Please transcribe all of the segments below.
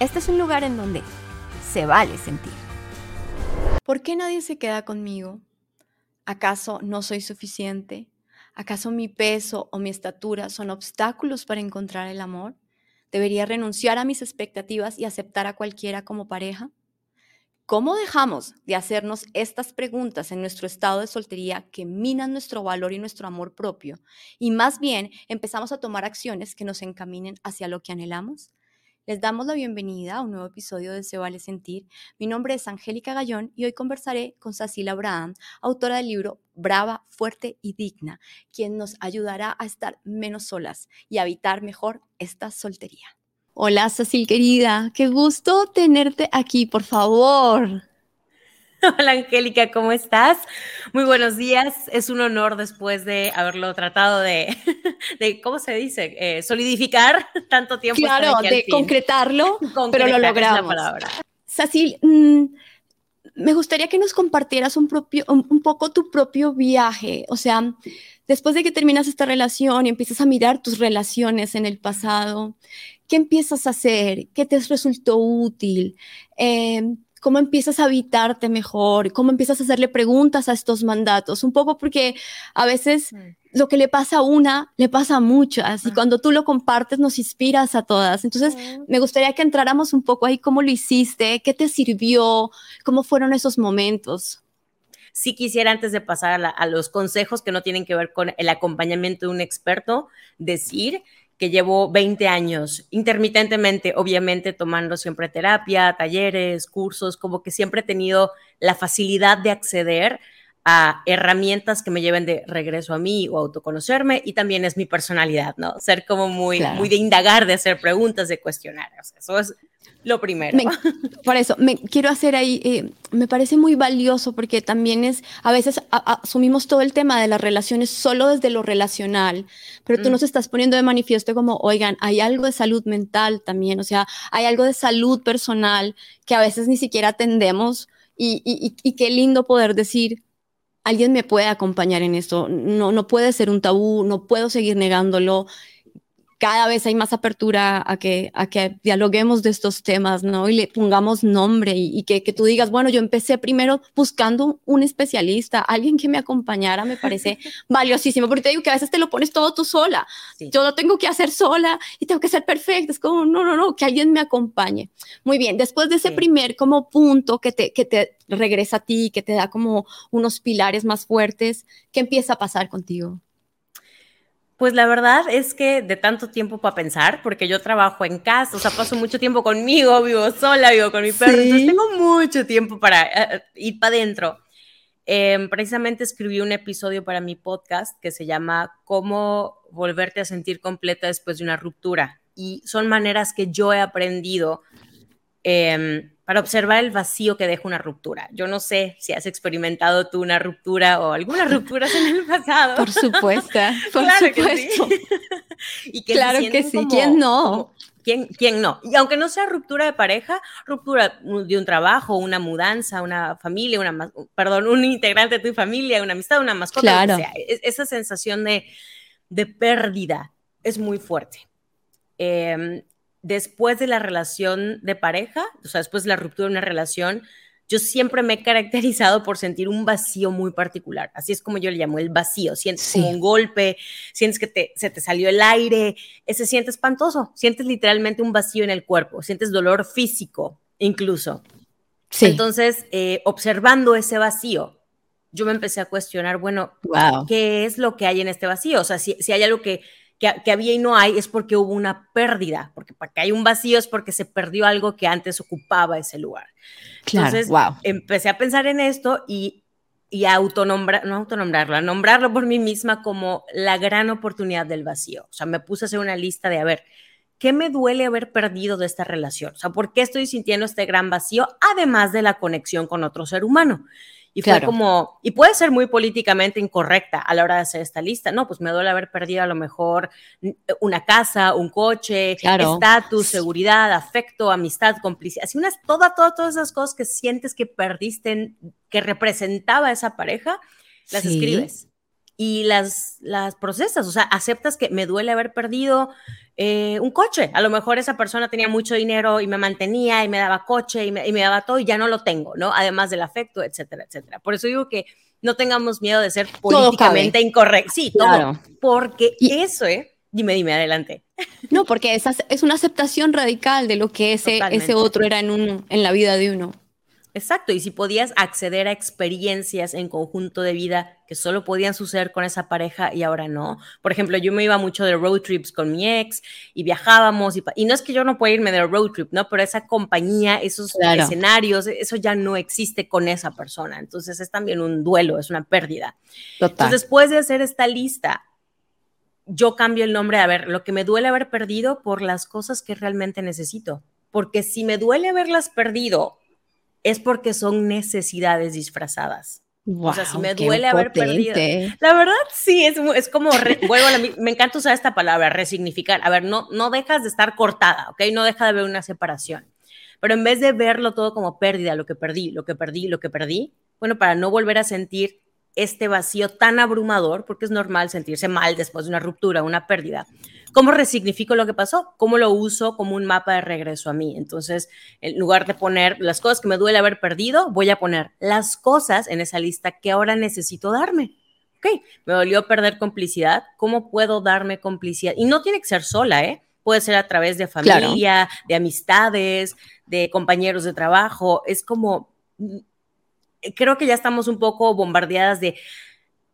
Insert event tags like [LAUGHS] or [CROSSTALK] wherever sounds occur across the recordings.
Este es un lugar en donde se vale sentir. ¿Por qué nadie se queda conmigo? ¿Acaso no soy suficiente? ¿Acaso mi peso o mi estatura son obstáculos para encontrar el amor? ¿Debería renunciar a mis expectativas y aceptar a cualquiera como pareja? ¿Cómo dejamos de hacernos estas preguntas en nuestro estado de soltería que minan nuestro valor y nuestro amor propio? Y más bien empezamos a tomar acciones que nos encaminen hacia lo que anhelamos. Les damos la bienvenida a un nuevo episodio de Se Vale Sentir. Mi nombre es Angélica Gallón y hoy conversaré con Cecilia Abraham, autora del libro Brava, Fuerte y Digna, quien nos ayudará a estar menos solas y a habitar mejor esta soltería. Hola, Cecil querida, qué gusto tenerte aquí, por favor. [LAUGHS] Hola Angélica, ¿cómo estás? Muy buenos días. Es un honor después de haberlo tratado de, [LAUGHS] ¿cómo se dice? Eh, solidificar [LAUGHS] tanto tiempo. Claro, de concretarlo, pero lo logramos. Cecil, mm, me gustaría que nos compartieras un, propio, un, poco tu propio viaje. O sea, después de que terminas esta relación y empiezas a mirar tus relaciones en el pasado, ¿qué empiezas a hacer? ¿Qué te resultó útil? Eh, cómo empiezas a habitarte mejor, cómo empiezas a hacerle preguntas a estos mandatos, un poco porque a veces mm. lo que le pasa a una, le pasa a muchas, y cuando tú lo compartes nos inspiras a todas. Entonces, me gustaría que entráramos un poco ahí, cómo lo hiciste, qué te sirvió, cómo fueron esos momentos. Sí quisiera, antes de pasar a, a los consejos que no tienen que ver con el acompañamiento de un experto, decir que llevo 20 años intermitentemente, obviamente tomando siempre terapia, talleres, cursos, como que siempre he tenido la facilidad de acceder a herramientas que me lleven de regreso a mí o autoconocerme y también es mi personalidad, ¿no? Ser como muy, muy de indagar, de hacer preguntas, de cuestionar. eso es lo primero. por eso, me quiero hacer ahí, eh, me parece muy valioso porque también es, a veces asumimos todo el tema de las relaciones solo desde lo relacional, pero tú mm. nos estás poniendo de manifiesto como, oigan, hay algo de salud mental también, o sea, hay algo de salud personal que a veces ni siquiera atendemos y, y, y qué lindo poder decir, alguien me puede acompañar en esto, no, no puede ser un tabú, no puedo seguir negándolo cada vez hay más apertura a que, a que dialoguemos de estos temas, ¿no? Y le pongamos nombre y, que, que, tú digas, bueno, yo empecé primero buscando un especialista, alguien que me acompañara, me parece [LAUGHS] valiosísimo, porque te digo que a veces te lo pones todo tú sola. Yo lo tengo que hacer sola y tengo que ser perfecta. Es como, no, no, no, que alguien me acompañe. Muy bien, después de ese primer como punto que te, que te regresa a ti, que te da como unos pilares más fuertes, ¿qué empieza a pasar contigo? Pues la verdad es que de tanto tiempo para pensar, porque yo trabajo en casa, o sea, paso mucho tiempo conmigo, vivo sola, vivo con mi perro, entonces tengo mucho tiempo para eh, eh, ir para adentro. Em, precisamente escribí un episodio para mi podcast que se llama Cómo volverte a sentir completa después de una ruptura. Y son maneras que yo he aprendido eh, para observar el vacío que deja una ruptura. Yo no sé si has experimentado tú una ruptura o algunas [LAUGHS] rupturas en el pasado. Por supuesto, por supuesto. [LAUGHS] y que claro que sí, ¿quién no? ¿quién, ¿Quién no? Y aunque no sea ruptura de pareja, ruptura de un trabajo, una mudanza, una familia, una, perdón, un integrante de tu familia, una amistad, una mascota, claro. sea, esa sensación de, de pérdida es muy fuerte. Eh, después de la relación de pareja, o sea, después de la ruptura de una relación, yo siempre me he caracterizado por sentir un vacío muy particular. Así es como yo le llamo el vacío. Sientes como un golpe, sientes que se te salió el aire, se siente espantoso. Sientes literalmente un vacío en el cuerpo, sientes dolor físico incluso. Entonces, eh, observando ese vacío, yo me empecé a cuestionar, bueno, ¿qué es lo que hay en este vacío? O sea, si, si hay algo que que, había y no hay, es porque hubo una pérdida, porque para que hay un vacío es porque se perdió algo que antes ocupaba ese lugar. Entonces, empecé a pensar en esto y, y a autonombrar, no autonombrarlo, a nombrarlo por mí misma como la gran oportunidad del vacío. O sea, me puse a hacer una lista de, a ver, ¿qué me duele haber perdido de esta relación? O sea, ¿por qué estoy sintiendo este gran vacío, además de la conexión con otro ser humano? Y fue como, y puede ser muy políticamente incorrecta a la hora de hacer esta lista, no, pues me duele haber perdido a lo mejor una casa, un coche, estatus, seguridad, afecto, amistad, complicidad, así unas, todas, todas, todas esas cosas que sientes que perdiste, que representaba esa pareja, las escribes y las, las procesas, o sea, aceptas que me duele haber perdido eh, un coche. A lo mejor esa persona tenía mucho dinero y me mantenía y me daba coche y me, daba todo y ya no lo tengo, ¿no? Además del afecto, etcétera, etcétera. Por eso digo que no tengamos miedo de ser políticamente incorrectos. Sí, claro. porque eso, ¿eh? Dime, dime, adelante. [LAUGHS] No, porque esa es una aceptación radical de lo que ese, ese otro era en, un, en la vida de uno. Exacto, y si podías acceder a experiencias en conjunto de vida que solo podían suceder con esa pareja y ahora no. Por ejemplo, yo me iba mucho de road trips con mi ex y viajábamos y, no es que yo no pueda irme de road trip, ¿no? Pero esa compañía, esos escenarios, eso ya no existe con esa persona. Entonces es también un duelo, es una pérdida. Entonces, después de hacer esta lista, yo cambio el nombre a ver lo que me duele haber perdido por las cosas que realmente necesito. Porque si me duele haberlas perdido es porque son necesidades disfrazadas. o sea, si me duele haber perdido. La verdad, sí, es, es como, vuelvo a me encanta usar esta palabra, resignificar. A ver, no, no dejas de estar cortada, ¿ok? No deja de haber una separación. Pero en vez de verlo todo como pérdida, lo que perdí, lo que perdí, lo que perdí, bueno, para no volver a sentir este vacío tan abrumador, porque es normal sentirse mal después de una ruptura, una pérdida. ¿Cómo resignifico lo que pasó? ¿Cómo lo uso como un mapa de regreso a mí? Entonces, en lugar de poner las cosas que me duele haber perdido, voy a poner las cosas en esa lista que ahora necesito darme. Ok, me dolió perder complicidad. ¿Cómo puedo darme complicidad? Y no tiene que ser sola, ¿eh? Puede ser a través de familia, de amistades, de compañeros de trabajo. Es como creo que ya estamos un poco bombardeadas de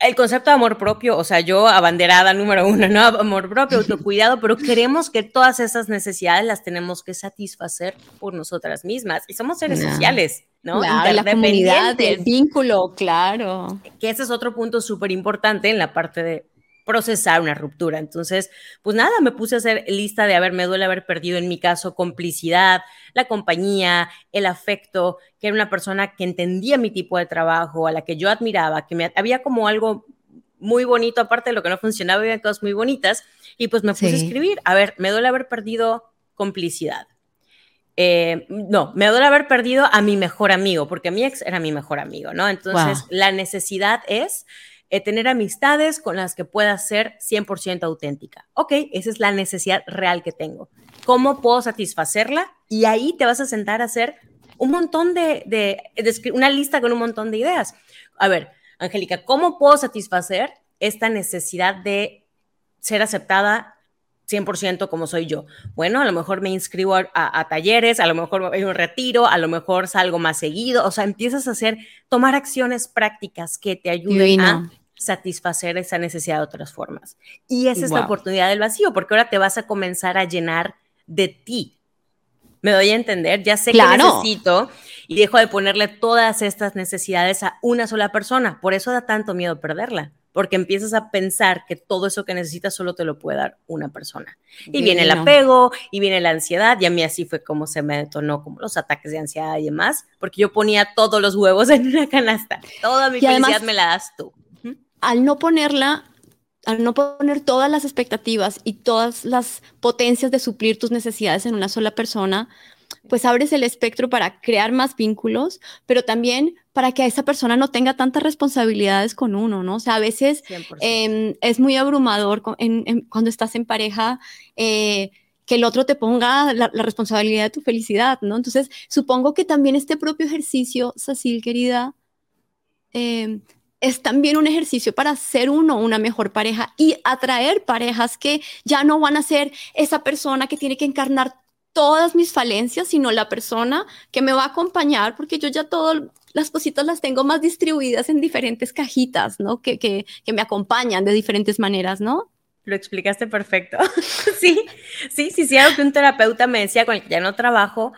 el concepto de amor propio, o sea, yo abanderada número uno, ¿no? Amor propio, [LAUGHS] autocuidado, pero queremos que todas esas necesidades las tenemos que satisfacer por nosotras mismas. Y somos seres sociales, ¿no? Claro, la comunidad, el vínculo, claro. Que ese es otro punto súper importante en la parte de procesar una ruptura. Entonces, pues nada, me puse a hacer lista de, a ver, me duele haber perdido en mi caso complicidad, la compañía, el afecto, que era una persona que entendía mi tipo de trabajo, a la que yo admiraba, que me había como algo muy bonito, aparte de lo que no funcionaba, había cosas muy bonitas, y pues me puse a escribir, a ver, me duele haber perdido complicidad. Eh, no, me duele haber perdido a mi mejor amigo, porque mi ex era mi mejor amigo, ¿no? Entonces, la necesidad es eh, tener amistades con las que pueda ser 100% auténtica. Ok, esa es la necesidad real que tengo. ¿Cómo puedo satisfacerla? Y ahí te vas a sentar a hacer un montón de, de, una lista con un montón de ideas. A ver, Angélica, ¿cómo puedo satisfacer esta necesidad de ser aceptada 100% como soy yo. Bueno, a lo mejor me inscribo a, talleres, a lo mejor hay un retiro, a lo mejor salgo más seguido, o sea, empiezas a hacer, tomar acciones prácticas que te ayuden a satisfacer esa necesidad de otras formas. Y esa es la oportunidad del vacío, porque ahora te vas a comenzar a llenar de ti. Me doy a entender, ya sé que necesito y dejo de ponerle todas estas necesidades a una sola persona. Por eso da tanto miedo perderla porque empiezas a pensar que todo eso que necesitas solo te lo puede dar una persona. Y viene el apego, y viene la ansiedad, y a mí así fue como se me detonó, como los ataques de ansiedad y demás, porque yo ponía todos los huevos [LAUGHS] en una canasta. Toda mi felicidad me la das tú. Al no ponerla, al no poner todas las expectativas y todas las potencias de suplir tus necesidades en una sola persona, pues abres el espectro para crear más vínculos, pero también para que esa persona no tenga tantas responsabilidades con uno, ¿no? O sea, a veces em, es muy abrumador cuando estás en pareja. Eh, que el otro te ponga la, responsabilidad de tu felicidad, ¿no? Entonces, supongo que también este propio ejercicio, Sacil, querida, em, es también un ejercicio para ser uno una mejor pareja y atraer parejas que ya no van a ser esa persona que tiene que encarnar todas mis falencias, sino la persona que me va a acompañar, porque yo ya todas las cositas las tengo más distribuidas en diferentes cajitas, ¿no? Que, que, que me acompañan de diferentes maneras, ¿no? Lo explicaste perfecto. [LAUGHS] sí, sí, sí, sí, algo que un terapeuta me decía con el que ya no trabajo,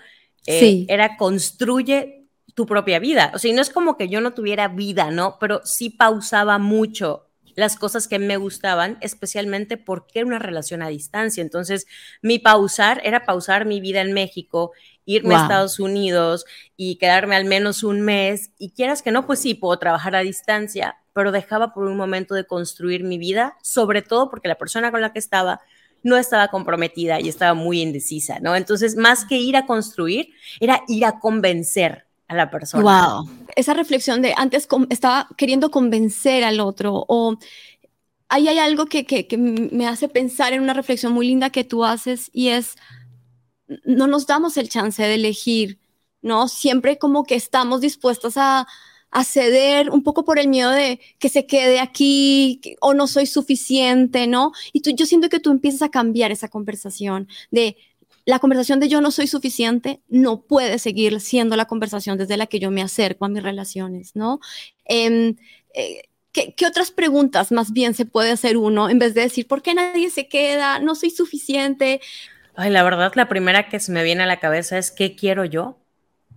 eh, era construye tu propia vida. O sea, y no es como que yo no tuviera vida, ¿no? Pero sí pausaba mucho las cosas que me gustaban, especialmente porque era una relación a distancia. Entonces, mi pausar era pausar mi vida en México, irme a Estados Unidos y quedarme al menos un mes. Y quieras que no, pues sí, puedo trabajar a distancia, pero dejaba por un momento de construir mi vida, sobre todo porque la persona con la que estaba no estaba comprometida y estaba muy indecisa, ¿no? Entonces, más que ir a construir, era ir a convencer a la persona. Wow. Esa reflexión de antes estaba queriendo convencer al otro o ahí hay algo que, que, me hace pensar en una reflexión muy linda que tú haces y es, no nos damos el chance de elegir, ¿no? Siempre como que estamos dispuestos a, a ceder un poco por el miedo de que se quede aquí o no soy suficiente, ¿no? Y tú, yo siento que tú empiezas a cambiar esa conversación de la conversación de yo no soy suficiente no puede seguir siendo la conversación desde la que yo me acerco a mis relaciones, ¿no? Em, eh, ¿qué, ¿qué, otras preguntas más bien se puede hacer uno en vez de decir, ¿por qué nadie se queda? No soy suficiente. Ay, la verdad, la primera que se me viene a la cabeza es, ¿qué quiero yo?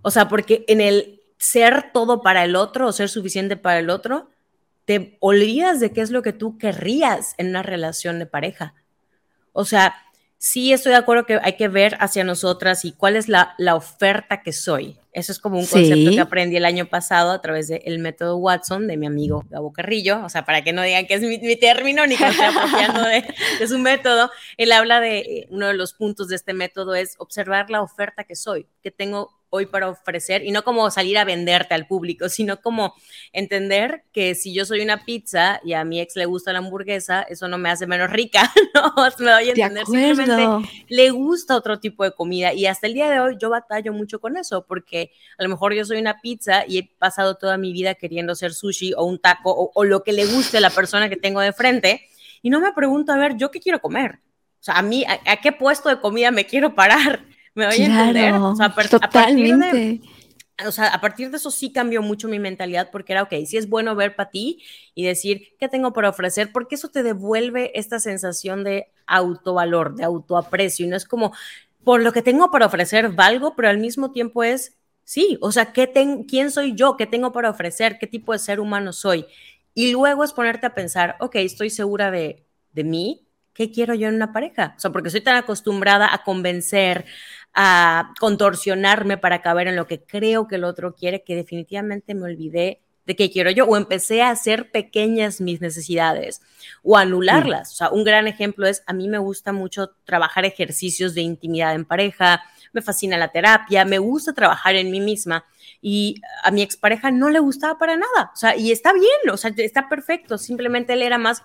O sea, porque en el ser todo para el otro o ser suficiente para el otro, te olvidas de qué es lo que tú querrías en una relación de pareja. O sea, sí estoy de acuerdo que hay que ver hacia nosotras y cuál es la, la oferta que soy. Eso es como un concepto que aprendí el año pasado a través del método Watson de mi amigo Gabo Carrillo. O sea, para que no digan que es mi, término ni que estoy apropiando de, de, su método. Él habla de eh, uno de los puntos de este método es observar la oferta que soy, que tengo hoy para ofrecer y no como salir a venderte al público, sino como entender que si yo soy una pizza y a mi ex le gusta la hamburguesa, eso no me hace menos rica, [LAUGHS] no, me doy a entender, simplemente le gusta otro tipo de comida y hasta el día de hoy yo batallo mucho con eso porque a lo mejor yo soy una pizza y he pasado toda mi vida queriendo ser sushi o un taco o, lo que le guste a la persona que tengo de frente y no me pregunto, a ver, ¿yo qué quiero comer? O sea, a mí, a qué puesto de comida me quiero parar? ¿Me voy a entender? O sea, totalmente. o sea, a partir de eso sí cambió mucho mi mentalidad porque era, ok, sí es bueno ver para ti y decir qué tengo para ofrecer, porque eso te devuelve esta sensación de autovalor, de autoaprecio, y no es como, por lo que tengo para ofrecer valgo, pero al mismo tiempo es, sí, o sea, ¿qué ¿quién soy yo? ¿Qué tengo para ofrecer? ¿Qué tipo de ser humano soy? Y luego es ponerte a pensar, ok, estoy segura de, de mí, ¿qué quiero yo en una pareja? O sea, porque soy tan acostumbrada a convencer, a contorsionarme para caber en lo que creo que el otro quiere, que definitivamente me olvidé de qué quiero yo, o empecé a hacer pequeñas mis necesidades o anularlas. O sea, un gran ejemplo es, a mí me gusta mucho trabajar ejercicios de intimidad en pareja, me fascina la terapia, me gusta trabajar en mí misma y a mi expareja no le gustaba para nada. O sea, y está bien, o sea, está perfecto, simplemente él era más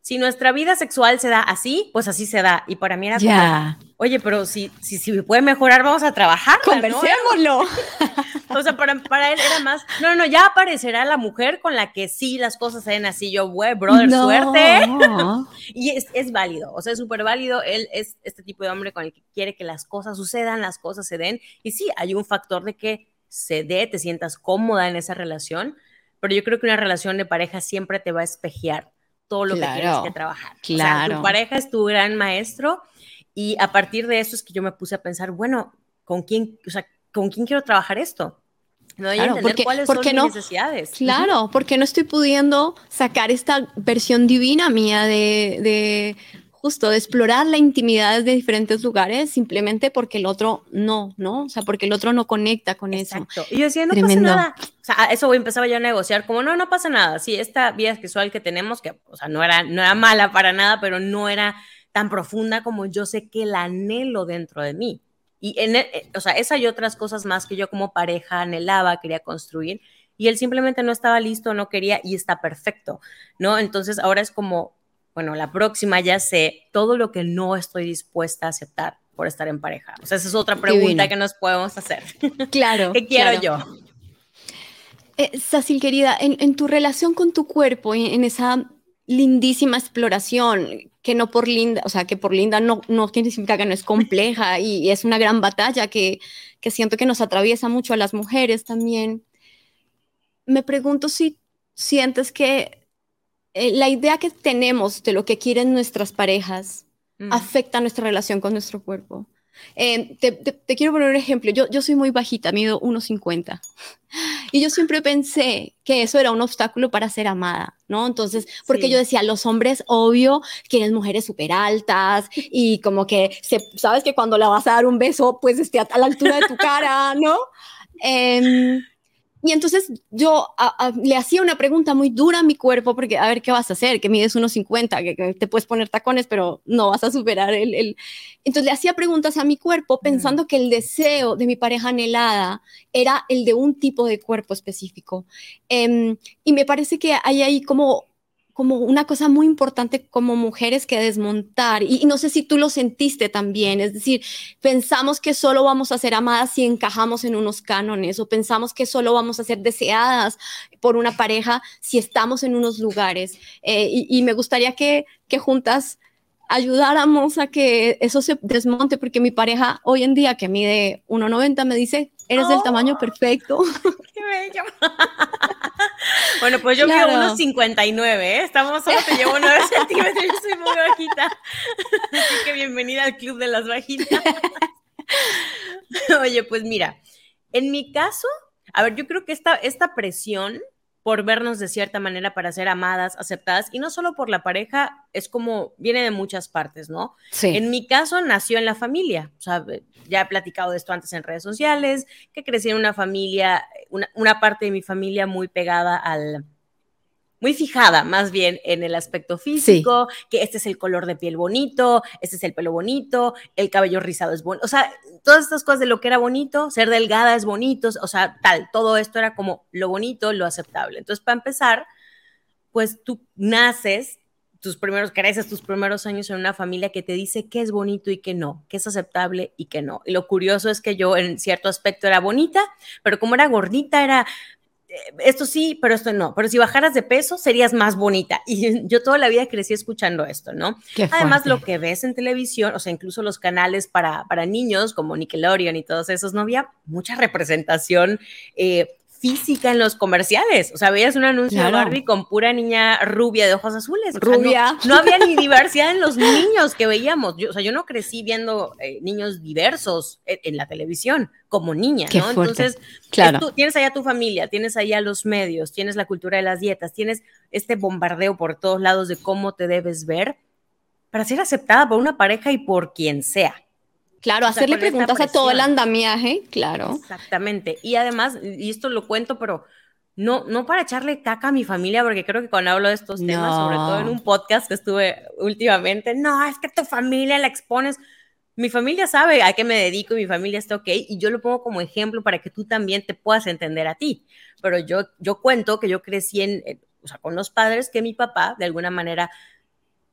si nuestra vida sexual se da así, pues así se da. Y para mí era como, oye, pero si, si, si puede mejorar, vamos a trabajar. Conversémoslo. [LAUGHS] o sea, para, para, él era más, no, no, ya aparecerá la mujer con la que sí las cosas se den así. Yo, güey, brother, suerte. [LAUGHS] y es, es, válido, o sea, es súper válido. Él es este tipo de hombre con el que quiere que las cosas sucedan, las cosas se den. Y sí, hay un factor de que se dé, te sientas cómoda en esa relación. Pero yo creo que una relación de pareja siempre te va a espejear todo lo que tienes que trabajar. Claro. O sea, tu pareja es tu gran maestro y a partir de eso es que yo me puse a pensar, bueno, ¿con quién, o sea, ¿con quién quiero trabajar esto? No claro, entender porque, cuáles son mis necesidades. Claro, porque no estoy pudiendo sacar esta versión divina mía de, de justo de explorar la intimidad de diferentes lugares simplemente porque el otro no, ¿no? O sea, porque el otro no conecta con Exacto. eso. Y yo decía, no pasa nada. O sea, eso empezaba yo a negociar, como no, no pasa nada. Sí, esta vida sexual que tenemos, que, o sea, no era, no era mala para nada, pero no era tan profunda como yo sé que la anhelo dentro de mí. Y, en, e, eh, o sea, esa y otras cosas más que yo como pareja anhelaba, quería construir, y él simplemente no estaba listo, no quería, y está perfecto, ¿no? Entonces ahora es como, bueno, la próxima ya sé todo lo que no estoy dispuesta a aceptar por estar en pareja. O sea, esa es otra pregunta que nos podemos hacer. [LAUGHS] Claro. ¿Qué quiero yo? Eh, Sacil, querida, en, tu relación con tu cuerpo, en, esa lindísima exploración, que no por linda, o sea, que por linda no, no significa que no es compleja [LAUGHS] y, es una gran batalla que, que siento que nos atraviesa mucho a las mujeres también. Me pregunto si sientes que eh, la idea que tenemos de lo que quieren nuestras parejas mm. afecta nuestra relación con nuestro cuerpo. Eh, te, quiero poner un ejemplo. Yo, yo soy muy bajita, mido 1,50. [LAUGHS] Y yo siempre pensé que eso era un obstáculo para ser amada, ¿no? Entonces, porque yo decía, los hombres, obvio, quieren mujeres súper altas y como que, se, sabes que cuando le vas a dar un beso, pues esté a, la altura de tu cara, ¿no? [LAUGHS] Eh, y entonces yo le hacía una pregunta muy dura a mi cuerpo, porque a ver, ¿qué vas a hacer? Que mides unos 50, que, te puedes poner tacones, pero no vas a superar el, el... Entonces le hacía preguntas a mi cuerpo pensando que el deseo de mi pareja anhelada era el de un tipo de cuerpo específico. Em, y me parece que hay ahí como como una cosa muy importante como mujeres que desmontar. Y, no sé si tú lo sentiste también, es decir, pensamos que solo vamos a ser amadas si encajamos en unos cánones o pensamos que solo vamos a ser deseadas por una pareja si estamos en unos lugares. Eh, y, me gustaría que, que juntas ayudáramos a que eso se desmonte, porque mi pareja hoy en día que mide 1,90 me dice, eres del tamaño oh. perfecto. [LAUGHS] ¡Qué bello! [LAUGHS] bueno, pues yo claro. mido 1,59, ¿eh? Estamos, solo te llevo 9 [LAUGHS] centímetros, yo soy muy bajita. Así que bienvenida al club de las bajitas. Oye, pues mira, en mi caso, a ver, yo creo que esta, esta presión por vernos de cierta manera para ser amadas, aceptadas, y no solo por la pareja, es como viene de muchas partes, ¿no? Sí. En mi caso nació en la familia, o sea, ya he platicado de esto antes en redes sociales, que crecí en una familia, una, una parte de mi familia muy pegada al, muy fijada más bien en el aspecto físico, que este es el color de piel bonito, este es el pelo bonito, el cabello rizado es bonito, o sea, todas estas cosas de lo que era bonito, ser delgada es bonito, o sea, tal, todo esto era como lo bonito, lo aceptable. Entonces, para empezar, pues tú naces tus primeros, creces tus primeros años en una familia que te dice qué es bonito y qué no, qué es aceptable y qué no. Y lo curioso es que yo en cierto aspecto era bonita, pero como era gordita, era esto sí, pero esto no. Pero si bajaras de peso, serías más bonita. [LAUGHS] Y yo toda la vida crecí escuchando esto, ¿no? Además, lo que ves en televisión, o sea, incluso los canales para, para niños como Nickelodeon y todos esos, no había mucha representación eh, física en los comerciales. O sea, veías un anuncio de Barbie con pura niña rubia de ojos azules. Rubia. no, había ni diversidad en los niños que veíamos. Yo, o sea, yo no crecí viendo eh, niños diversos en, la televisión como niña, ¿no? Entonces, claro. tú, tienes allá tu familia, tienes allá los medios, tienes la cultura de las dietas, tienes este bombardeo por todos lados de cómo te debes ver para ser aceptada por una pareja y por quien sea. Claro, hacerle preguntas a todo el andamiaje, claro. Exactamente. Y además, y esto lo cuento, pero no, no para echarle caca a mi familia, porque creo que cuando hablo de estos temas, sobre todo en un podcast que estuve últimamente, no, es que tu familia la expones. Mi familia sabe a qué me dedico y mi familia está ok, y yo lo pongo como ejemplo para que tú también te puedas entender a ti. Pero yo, yo cuento que yo crecí en, o sea, con los padres que mi papá, de alguna manera,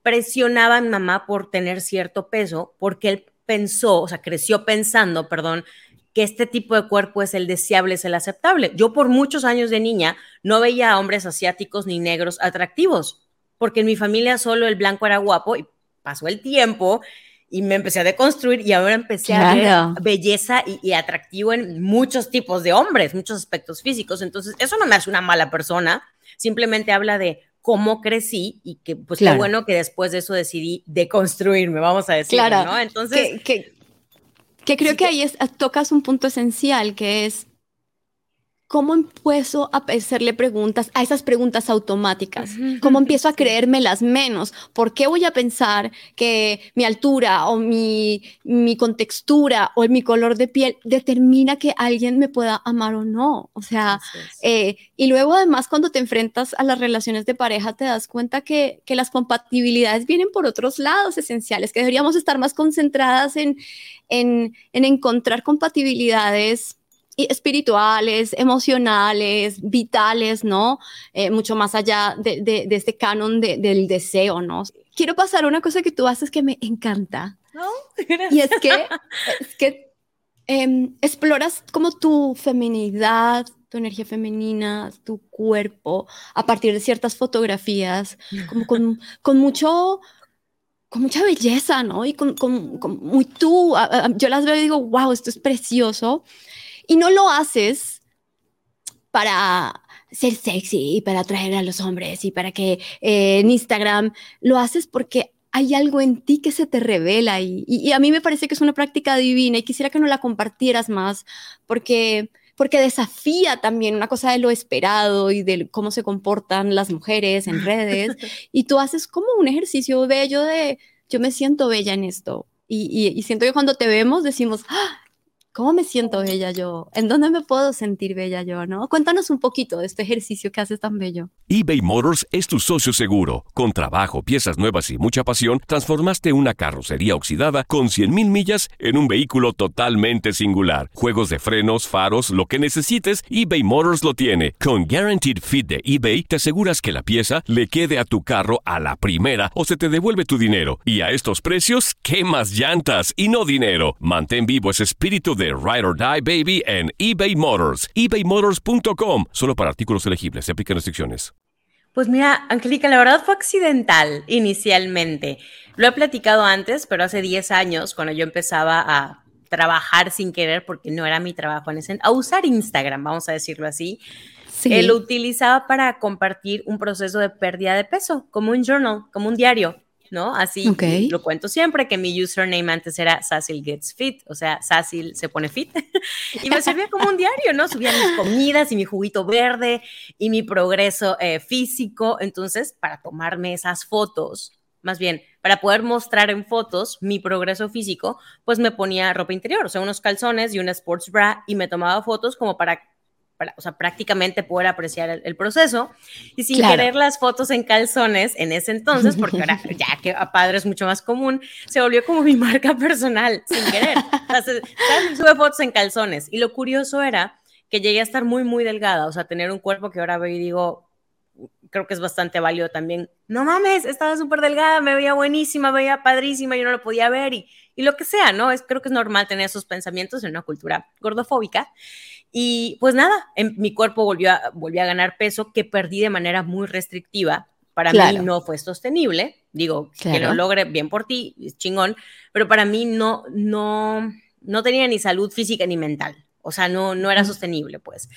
presionaba a mi mamá por tener cierto peso, porque él pensó, o sea, creció pensando, perdón, que este tipo de cuerpo es el deseable, es el aceptable. Yo por muchos años de niña no veía a hombres asiáticos ni negros atractivos, porque en mi familia solo el blanco era guapo y pasó el tiempo y me empecé a deconstruir y ahora empecé a ver belleza y, y, atractivo en muchos tipos de hombres, muchos aspectos físicos. Entonces, eso no me hace una mala persona, simplemente habla de cómo crecí y que pues qué bueno que después de eso decidí deconstruirme, vamos a decir, claro. ¿no? Entonces... Que, que, creo que, ahí es, tocas un punto esencial, que es ¿cómo empiezo a hacerle preguntas a esas preguntas automáticas? ¿Cómo empiezo a [LAUGHS] creérmelas menos? ¿Por qué voy a pensar que mi altura o mi, mi contextura o mi color de piel determina que alguien me pueda amar o no? O sea, eh, y luego además cuando te enfrentas a las relaciones de pareja te das cuenta que, que las compatibilidades vienen por otros lados esenciales, que deberíamos estar más concentradas en, en, en encontrar compatibilidades espirituales, emocionales, vitales, ¿no? Eh, mucho más allá de, de, este canon del deseo, ¿no? Quiero pasar una cosa que tú haces que me encanta. ¿No? [LAUGHS] Y es que, es que em, exploras como tu feminidad, tu energía femenina, tu cuerpo, a partir de ciertas fotografías, como con, con mucho con mucha belleza, ¿no? Y con, con, con muy tú. Yo las veo y digo, wow, esto es precioso. Y no lo haces para ser sexy y para atraer a los hombres y para que eh, en Instagram lo haces porque hay algo en ti que se te revela y, y, a mí me parece que es una práctica divina y quisiera que no la compartieras más porque porque desafía también una cosa de lo esperado y de cómo se comportan las mujeres en redes. [LAUGHS] y tú haces como un ejercicio bello de, yo me siento bella en esto. Y, y, siento que cuando te vemos decimos, ¡Ah! ¿Cómo me siento bella yo? ¿En dónde me puedo sentir bella yo? ¿no? Cuéntanos un poquito de este ejercicio que haces tan bello. eBay Motors es tu socio seguro. Con trabajo, piezas nuevas y mucha pasión, transformaste una carrocería oxidada con 100.000 millas en un vehículo totalmente singular. Juegos de frenos, faros, lo que necesites, eBay Motors lo tiene. Con Guaranteed Fit de eBay, te aseguras que la pieza le quede a tu carro a la primera o se te devuelve tu dinero. Y a estos precios, ¿qué más llantas y no dinero? Mantén vivo ese espíritu de Ride or Die Baby en eBay Motors. ebaymotors.com. Solo para artículos elegibles. Se aplican restricciones. Pues mira, Angélica, la verdad fue accidental inicialmente. Lo he platicado antes, pero hace 10 años, cuando yo empezaba a trabajar sin querer, porque no era mi trabajo en ese, a usar Instagram, vamos a decirlo así, sí. Eh, lo utilizaba para compartir un proceso de pérdida de peso, como un journal, como un diario. ¿No? Así lo cuento siempre, que mi username antes era Sacil Gets Fit, o sea, Sacil se pone fit. [LAUGHS] y me [LAUGHS] servía como un diario, ¿no? Subía mis comidas y mi juguito verde y mi progreso eh, físico. Entonces, para tomarme esas fotos, más bien, para poder mostrar en fotos mi progreso físico, pues me ponía ropa interior, o sea, unos calzones y una sports bra y me tomaba fotos como para o sea, prácticamente poder apreciar el, proceso. Y sin querer las fotos en calzones en ese entonces, porque ahora [LAUGHS] ya que a padre es mucho más común, se volvió como mi marca personal, sin querer. O sea, sube fotos en calzones. Y lo curioso era que llegué a estar muy, muy delgada, o sea, tener un cuerpo que ahora veo y digo, creo que es bastante válido también. No mames, estaba súper delgada, me veía buenísima, me veía padrísima, yo no lo podía ver y, y lo que sea, ¿no? Es, creo que es normal tener esos pensamientos en una cultura gordofóbica. Y pues nada, en, mi cuerpo volvió a, volvió a ganar peso que perdí de manera muy restrictiva. Para mí no fue sostenible. Digo, que lo logre bien por ti, es chingón, pero para mí no, no, no tenía ni salud física ni mental. O sea, no, no era sostenible, pues.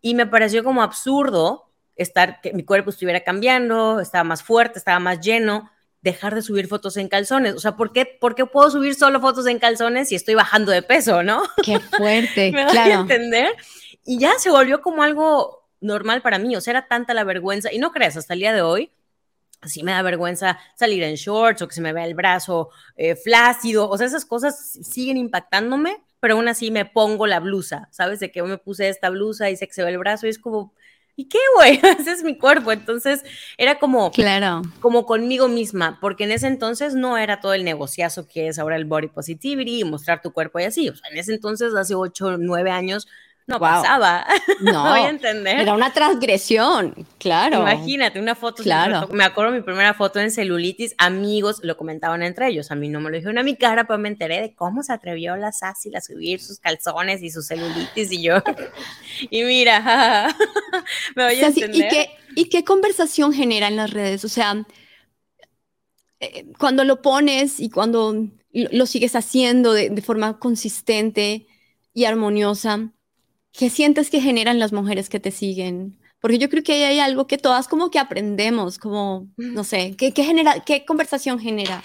Y me pareció como absurdo estar, que mi cuerpo estuviera cambiando, estaba más fuerte, estaba más lleno, dejar de subir fotos en calzones. O sea, ¿por qué, ¿por qué puedo subir solo fotos en calzones si estoy bajando de peso, no? Qué fuerte, [LAUGHS] ¿Me claro. a entender? Y ya se volvió como algo normal para mí. O sea, era tanta la vergüenza. Y no creas, hasta el día de hoy, sí me da vergüenza salir en shorts o que se me vea el brazo eh, flácido. O sea, esas cosas siguen impactándome, pero aún así me pongo la blusa, ¿sabes? De que yo me puse esta blusa y sé que se ve el brazo y es como, ¿y qué, güey? [LAUGHS] Ese es mi cuerpo. Entonces era como, claro. como conmigo misma, porque en ese entonces no era todo el negociazo que es ahora el body positivity y mostrar tu cuerpo y así. O sea, en ese entonces, hace 8, 9 años, no pasaba. [LAUGHS] No, voy a entender. Era una transgresión, claro. Imagínate, una foto. Claro. Me acuerdo mi primera foto en celulitis, amigos lo comentaban entre ellos. A mí no me lo dijeron a mi cara, pero me enteré de cómo se atrevió la Sassy a subir sus calzones y su celulitis y yo. [LAUGHS] y mira, [LAUGHS] me voy a entender. ¿y qué, ¿Y qué conversación genera en las redes? O sea, eh, cuando lo pones y cuando lo sigues haciendo de, de forma consistente y armoniosa, ¿qué sientes que generan las mujeres que te siguen? Porque yo creo que ahí hay algo que todas como que aprendemos, como, no sé, ¿qué, genera, qué conversación genera?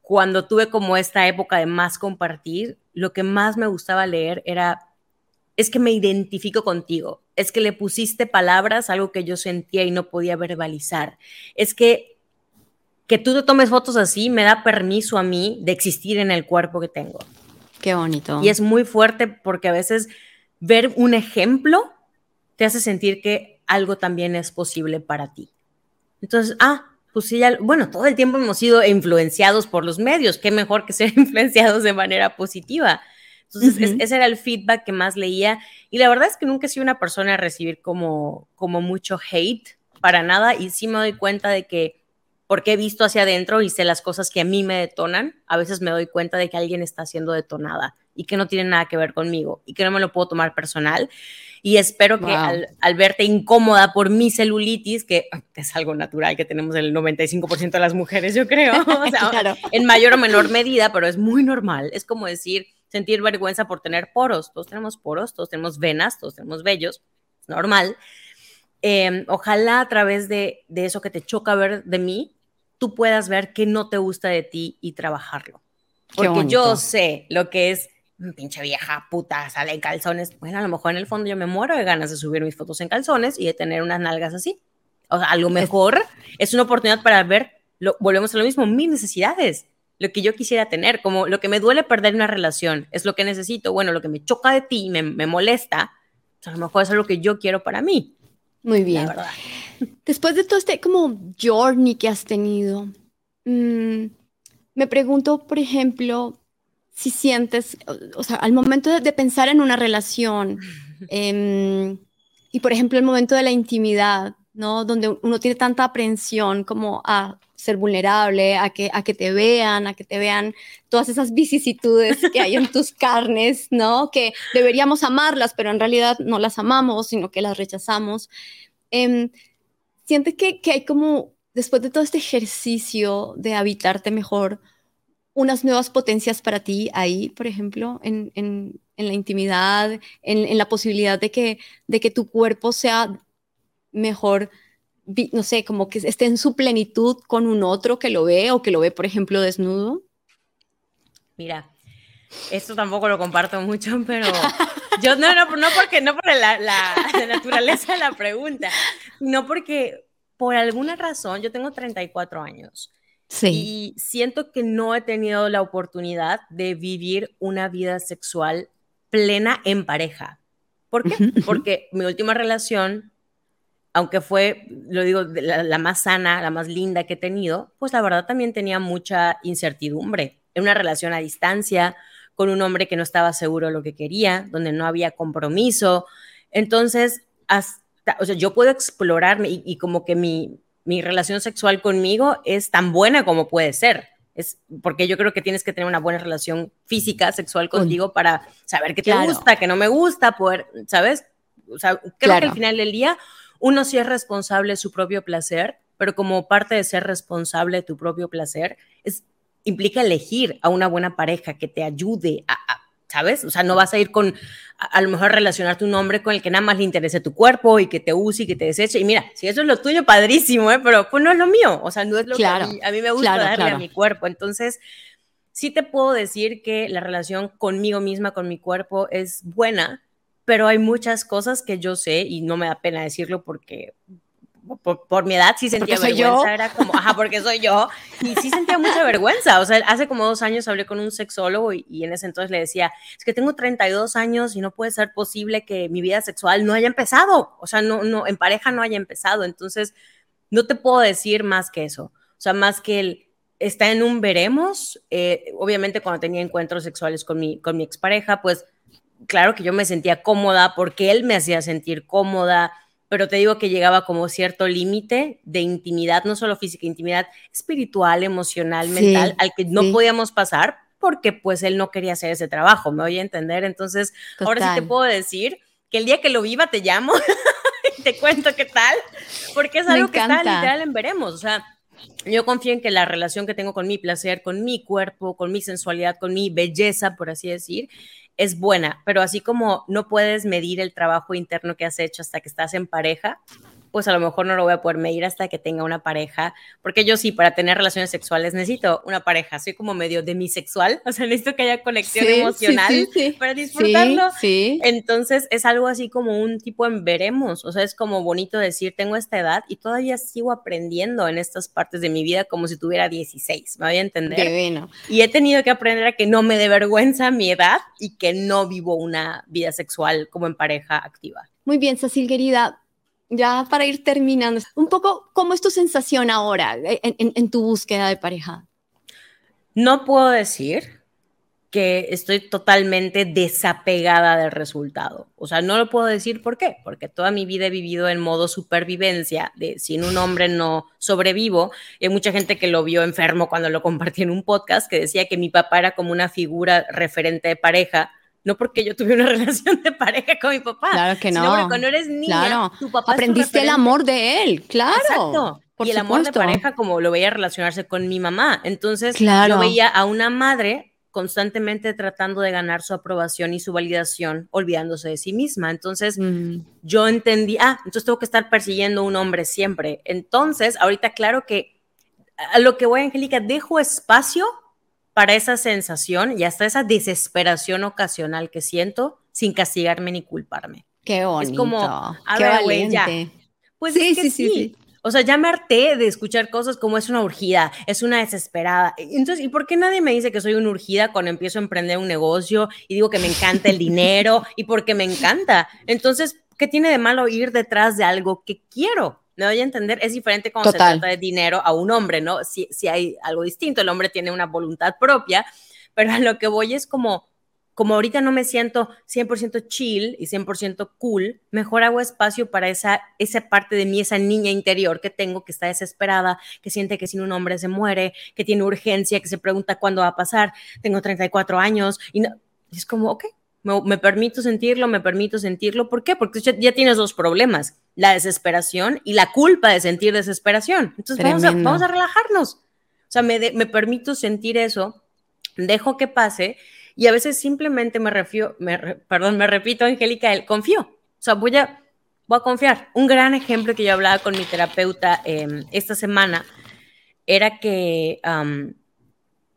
Cuando tuve como esta época de más compartir, lo que más me gustaba leer era, es que me identifico contigo, es que le pusiste palabras algo que yo sentía y no podía verbalizar, es que que tú te tomes fotos así me da permiso a mí de existir en el cuerpo que tengo. Qué bonito. Y es muy fuerte porque a veces ver un ejemplo te hace sentir que algo también es posible para ti. Entonces, ah, pues sí, ya, bueno, todo el tiempo hemos sido influenciados por los medios, qué mejor que ser [LAUGHS] influenciados de manera positiva. Entonces, ese era el feedback que más leía. Y la verdad es que nunca he sido una persona a recibir como, como mucho hate, para nada. Y sí me doy cuenta de que, porque he visto hacia adentro y sé las cosas que a mí me detonan, a veces me doy cuenta de que alguien está siendo detonada y que no tiene nada que ver conmigo y que no me lo puedo tomar personal. Y espero que al, verte incómoda por mi celulitis, que es algo natural que tenemos el 95% de las mujeres, yo creo, [LAUGHS] en mayor o menor medida, pero es muy normal. Es como decir, sentir vergüenza por tener poros. Todos tenemos poros, todos tenemos venas, todos tenemos vellos, es normal. Em, ojalá a través de, de eso que te choca ver de mí, tú puedas ver qué no te gusta de ti y trabajarlo. Porque yo sé lo que es pinche vieja puta, sale en calzones. Bueno, a lo mejor en el fondo yo me muero de ganas de subir mis fotos en calzones y de tener unas nalgas así. O sea, a lo mejor es una oportunidad para ver, lo, volvemos a lo mismo, mis necesidades, lo que yo quisiera tener, como lo que me duele perder una relación, es lo que necesito, bueno, lo que me choca de ti, me, me molesta, pues a lo mejor es algo que yo quiero para mí. Muy bien. Después de todo este como journey que has tenido, mmm, me pregunto, por ejemplo, si sientes, o sea, al momento de, pensar en una relación [LAUGHS] eh, y, por ejemplo, el momento de la intimidad, ¿no? Donde uno tiene tanta aprensión como a ser vulnerable, a que, a que te vean, a que te vean todas esas vicisitudes que hay en tus [LAUGHS] carnes, ¿no? Que deberíamos amarlas, pero en realidad no las amamos, sino que las rechazamos. Eh, sientes que, que hay como después de todo este ejercicio de habitarte mejor, unas nuevas potencias para ti ahí, por ejemplo, en, en, en la intimidad, en, en, la posibilidad de que, de que tu cuerpo sea mejor, no sé, como que esté en su plenitud con un otro que lo ve o que lo ve, por ejemplo, desnudo? Mira, esto tampoco lo comparto mucho, pero yo no, no, no porque no por la, la, la naturaleza de la pregunta, no porque por alguna razón, yo tengo 34 años. Sí. Y siento que no he tenido la oportunidad de vivir una vida sexual plena en pareja. ¿Por qué? Porque mi última relación, aunque fue, lo digo, la, la, más sana, la más linda que he tenido, pues la verdad también tenía mucha incertidumbre. En una relación a distancia, con un hombre que no estaba seguro de lo que quería, donde no había compromiso. Entonces, hasta o sea, yo puedo explorarme y, como que mi, mi, relación sexual conmigo es tan buena como puede ser. Es porque yo creo que tienes que tener una buena relación física, sexual contigo para saber qué te gusta, qué no me gusta, poder, ¿sabes? O sea, creo que al final del día uno sí es responsable de su propio placer, pero como parte de ser responsable de tu propio placer, es, implica elegir a una buena pareja que te ayude a, a ¿sabes? O sea, no vas a ir con, a, lo mejor relacionarte un hombre con el que nada más le interese tu cuerpo y que te use y que te deseche. Y mira, si eso es lo tuyo, padrísimo, ¿eh? Pero pues no es lo mío. O sea, no es lo que a mí, me gusta darle a mi cuerpo. Entonces, sí te puedo decir que la relación conmigo misma, con mi cuerpo, es buena, pero hay muchas cosas que yo sé y no me da pena decirlo porque por, mi edad sí sentía vergüenza, era como, ajá, porque soy yo, y sí sentía mucha vergüenza, o sea, hace como dos años hablé con un sexólogo y, y, en ese entonces le decía, es que tengo 32 años y no puede ser posible que mi vida sexual no haya empezado, o sea, no, no, en pareja no haya empezado, entonces no te puedo decir más que eso, o sea, más que el, está en un veremos, eh, obviamente cuando tenía encuentros sexuales con mi, con mi expareja, pues claro que yo me sentía cómoda porque él me hacía sentir cómoda, pero te digo que llegaba como cierto límite de intimidad, no solo física, intimidad espiritual, emocional, mental, al que no podíamos pasar porque pues él no quería hacer ese trabajo, me voy a entender. Entonces, ahora sí te puedo decir que el día que lo viva te llamo [LAUGHS] y te cuento qué tal, porque es algo que está literal en veremos, o sea, yo confío en que la relación que tengo con mi placer, con mi cuerpo, con mi sensualidad, con mi belleza, por así decir, es buena, pero así como no puedes medir el trabajo interno que has hecho hasta que estás en pareja, pues a lo mejor no lo voy a poder medir hasta que tenga una pareja, porque yo sí, para tener relaciones sexuales necesito una pareja, soy como medio demisexual, [LAUGHS] o sea, necesito que haya conexión emocional para disfrutarlo. Entonces es algo así como un tipo en veremos, o sea, es como bonito decir, tengo esta edad y todavía sigo aprendiendo en estas partes de mi vida como si tuviera 16, me voy a entender. Y he tenido que aprender a que no me dé vergüenza mi edad y que no vivo una vida sexual como en pareja activa. Muy bien, Cecil, querida ya para ir terminando, un poco, ¿cómo es tu sensación ahora en, tu búsqueda de pareja? No puedo decir que estoy totalmente desapegada del resultado. O sea, no lo puedo decir por qué, porque toda mi vida he vivido en modo supervivencia, de sin un hombre no sobrevivo. Hay mucha gente que lo vio enfermo cuando lo compartí en un podcast, que decía que mi papá era como una figura referente de pareja, no porque yo tuve una [LAUGHS] relación de pareja con mi papá. Claro que no. Sino cuando eres niña, claro. tu papá Aprendiste el amor de él, claro. Exacto. y el amor de pareja como lo veía relacionarse con mi mamá. Entonces, yo veía a una madre constantemente tratando de ganar su aprobación y su validación, olvidándose de sí misma. Entonces, mm. yo entendí, ah, entonces tengo que estar persiguiendo a un hombre siempre. Entonces, ahorita claro que a lo que voy, Angélica, dejo espacio para esa sensación y hasta esa desesperación ocasional que siento sin castigarme ni culparme. Qué bonito. Es como, a ver, ya. Pues sí, sí, sí, sí, O sea, ya me harté de escuchar cosas como es una urgida, es una desesperada. Entonces, ¿y por qué nadie me dice que soy una urgida cuando empiezo a emprender un negocio y digo que me encanta el dinero y porque me encanta? Entonces, ¿qué tiene de malo ir detrás de algo que quiero? Me doy a entender, es diferente cuando se trata de dinero a un hombre, ¿no? Si, si hay algo distinto, el hombre tiene una voluntad propia, pero a lo que voy es como, como ahorita no me siento 100% chill y 100% cool, mejor hago espacio para esa, esa parte de mí, esa niña interior que tengo, que está desesperada, que siente que sin un hombre se muere, que tiene urgencia, que se pregunta cuándo va a pasar, tengo 34 años y, no, es como, ok, me, permito sentirlo, me permito sentirlo. ¿Por qué? Porque ya, tienes dos problemas, la desesperación y la culpa de sentir desesperación. Entonces vamos a, vamos a, relajarnos. O sea, me, me permito sentir eso, dejo que pase y a veces simplemente me refío, me, perdón, me repito, Angélica, el confío. O sea, voy a, voy a confiar. Un gran ejemplo que yo hablaba con mi terapeuta em, esta semana era que,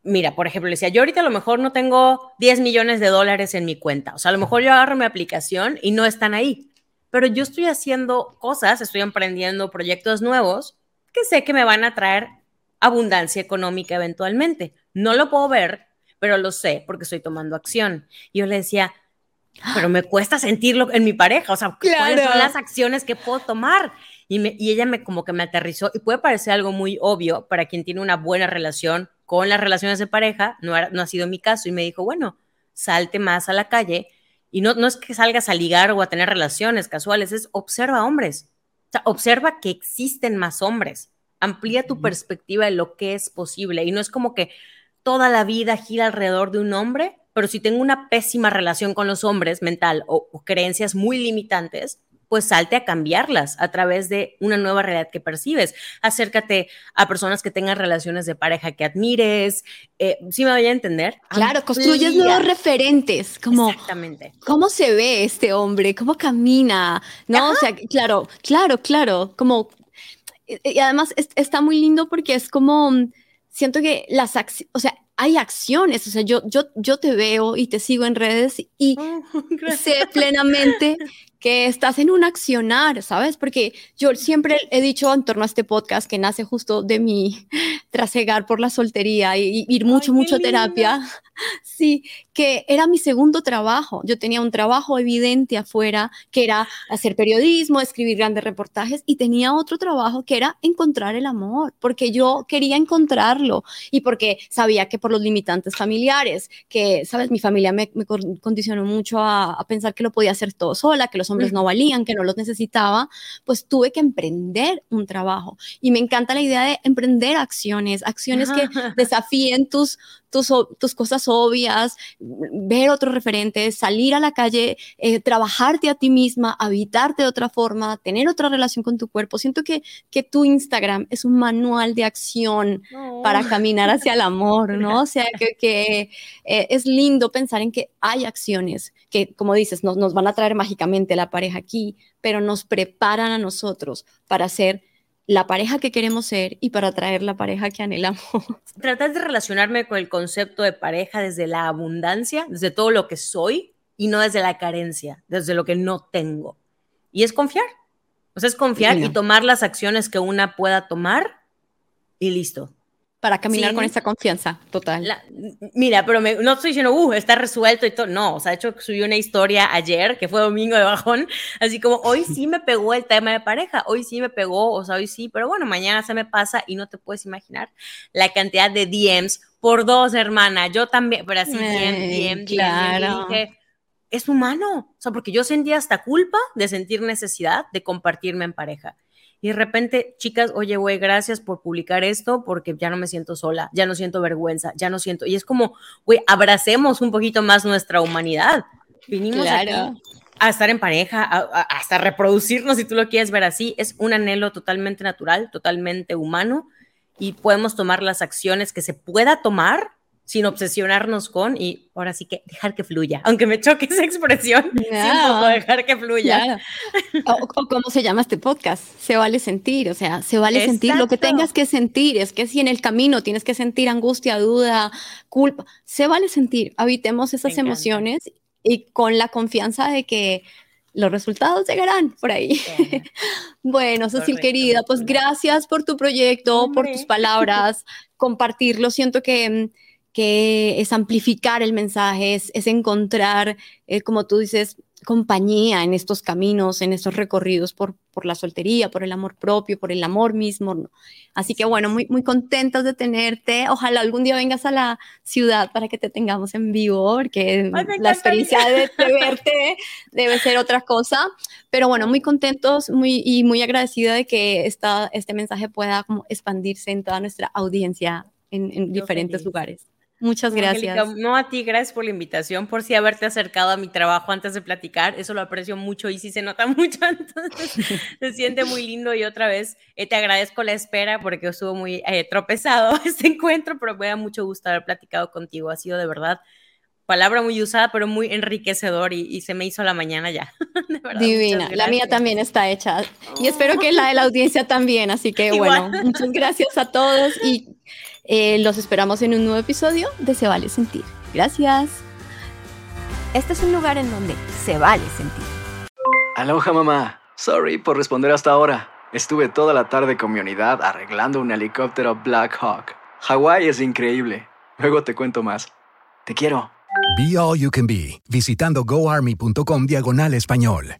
mira, por ejemplo, le decía, yo ahorita a lo mejor no tengo 10 millones de dólares en mi cuenta. O sea, a lo mejor yo agarro mi aplicación y no están ahí. Pero yo estoy haciendo cosas, estoy emprendiendo proyectos nuevos que sé que me van a traer abundancia económica eventualmente. No lo puedo ver, pero lo sé porque estoy tomando acción. Y yo le decía, pero me cuesta sentirlo en mi pareja, o sea, ¿cuáles son las acciones que puedo tomar? Y, y ella me como que me aterrizó y puede parecer algo muy obvio para quien tiene una buena relación con las relaciones de pareja, no, no ha sido mi caso, y me dijo, bueno, salte más a la calle y no, no es que salgas a ligar o a tener relaciones casuales, es observa hombres, o sea, observa que existen más hombres, amplía tu perspectiva de lo que es posible y no es como que toda la vida gira alrededor de un hombre, pero si tengo una pésima relación con los hombres mental o, creencias muy limitantes, pues salte a cambiarlas a través de una nueva realidad que percibes. Acércate a personas que tengan relaciones de pareja que admires. Eh, ¿Sí me voy a entender? Claro, construyes nuevos referentes, como Exactamente. cómo se ve este hombre, cómo camina, ¿no? O sea, claro, claro, claro, como... Y además está muy lindo porque es como siento que las acciones, o sea, hay acciones, o sea, yo, yo, yo te veo y te sigo en redes y oh, [LAUGHS] sé plenamente que estás en un accionar, ¿sabes? Porque yo siempre he dicho en torno a este podcast que nace justo de mi [LAUGHS] trasegar por la soltería y, ir mucho, mucho a terapia. [LAUGHS] Sí, que era mi segundo trabajo. Yo tenía un trabajo evidente afuera, que era hacer periodismo, escribir grandes reportajes, y tenía otro trabajo que era encontrar el amor, porque yo quería encontrarlo y porque sabía que por los limitantes familiares, que, sabes, mi familia me, condicionó mucho a, pensar que lo podía hacer todo sola, que los hombres no valían, que no los necesitaba, pues tuve que emprender un trabajo. Y me encanta la idea de emprender acciones, acciones que [LAUGHS] desafíen tus, tus, tus cosas obvias, ver otros referentes, salir a la calle, eh, trabajarte a ti misma, habitarte de otra forma, tener otra relación con tu cuerpo. Siento que, que tu Instagram es un manual de acción para caminar hacia el amor, ¿no? O sea, que, que eh, es lindo pensar en que hay acciones que, como dices, nos, nos van a traer mágicamente la pareja aquí, pero nos preparan a nosotros para ser la pareja que queremos ser y para traer la pareja que anhelamos. [LAUGHS] Tratar de relacionarme con el concepto de pareja desde la abundancia, desde todo lo que soy y no desde la carencia, desde lo que no tengo. Y es confiar. O sea, es confiar y tomar las acciones que una pueda tomar y listo para caminar con esa confianza total. mira, pero no estoy diciendo, uh, está resuelto y todo. No, o sea, de hecho, subí una historia ayer, que fue domingo de bajón, así como hoy sí me pegó el tema de pareja, hoy sí me pegó, o sea, hoy sí, pero bueno, mañana se me pasa y no te puedes imaginar la cantidad de DMs por dos, hermana. Yo también, pero así, DM, DM, claro. dije, es humano, o sea, porque yo sentía hasta culpa de sentir necesidad de compartirme en pareja y de repente, chicas, oye, güey, gracias por publicar esto porque ya no me siento sola, ya no siento vergüenza, ya no siento, y es como, güey, abracemos un poquito más nuestra humanidad. Vinimos aquí a estar en pareja, hasta reproducirnos, si tú lo quieres ver así, es un anhelo totalmente natural, totalmente humano, y podemos tomar las acciones que se pueda tomar sin obsesionarnos con y ahora sí que dejar que fluya, aunque me choque esa expresión, [LAUGHS] dejar que fluya. O, cómo se llama este podcast, se vale sentir, o sea, se vale sentir lo que tengas que sentir, es que si en el camino tienes que sentir angustia, duda, culpa, se vale sentir, habitemos esas emociones y con la confianza de que los resultados llegarán por ahí. [LAUGHS] bueno, Cecil querida, pues gracias. por tu proyecto, por tus [LAUGHS] palabras, compartirlo. Siento que mm, que es amplificar el mensaje, es, encontrar, eh, como tú dices, compañía en estos caminos, en estos recorridos por, por la soltería, por el amor propio, por el amor mismo. Así que bueno, muy, muy contentos de tenerte. Ojalá algún día vengas a la ciudad para que te tengamos en vivo, porque la experiencia de, verte debe ser otra cosa. Pero bueno, muy contentos muy, y muy agradecida de que esta, este mensaje pueda como expandirse en toda nuestra audiencia en, en diferentes lugares. Muchas gracias. no a ti, gracias por la invitación, por si haberte acercado a mi trabajo antes de platicar. Eso lo aprecio mucho y sí se nota [LAUGHS] mucho, entonces se siente muy lindo. Y otra vez eh, te agradezco la espera porque estuvo muy eh, tropezado [LAUGHS] este encuentro, pero me da mucho gusto haber platicado contigo. Ha sido de verdad palabra muy usada, pero muy enriquecedor y, se me hizo la mañana ya. [LAUGHS] Divina, la mía también está hecha y espero que la de la audiencia también, así que bueno, muchas gracias a todos y eh, los esperamos en un nuevo episodio de Se Vale Sentir. Gracias. Este es un lugar en donde se vale sentir. Aloha mamá, sorry por responder hasta ahora. Estuve toda la tarde con mi unidad arreglando un helicóptero Black Hawk. Hawái es increíble. Luego te cuento más. Te quiero. Be All You Can Be, visitando goarmy.com diagonal español.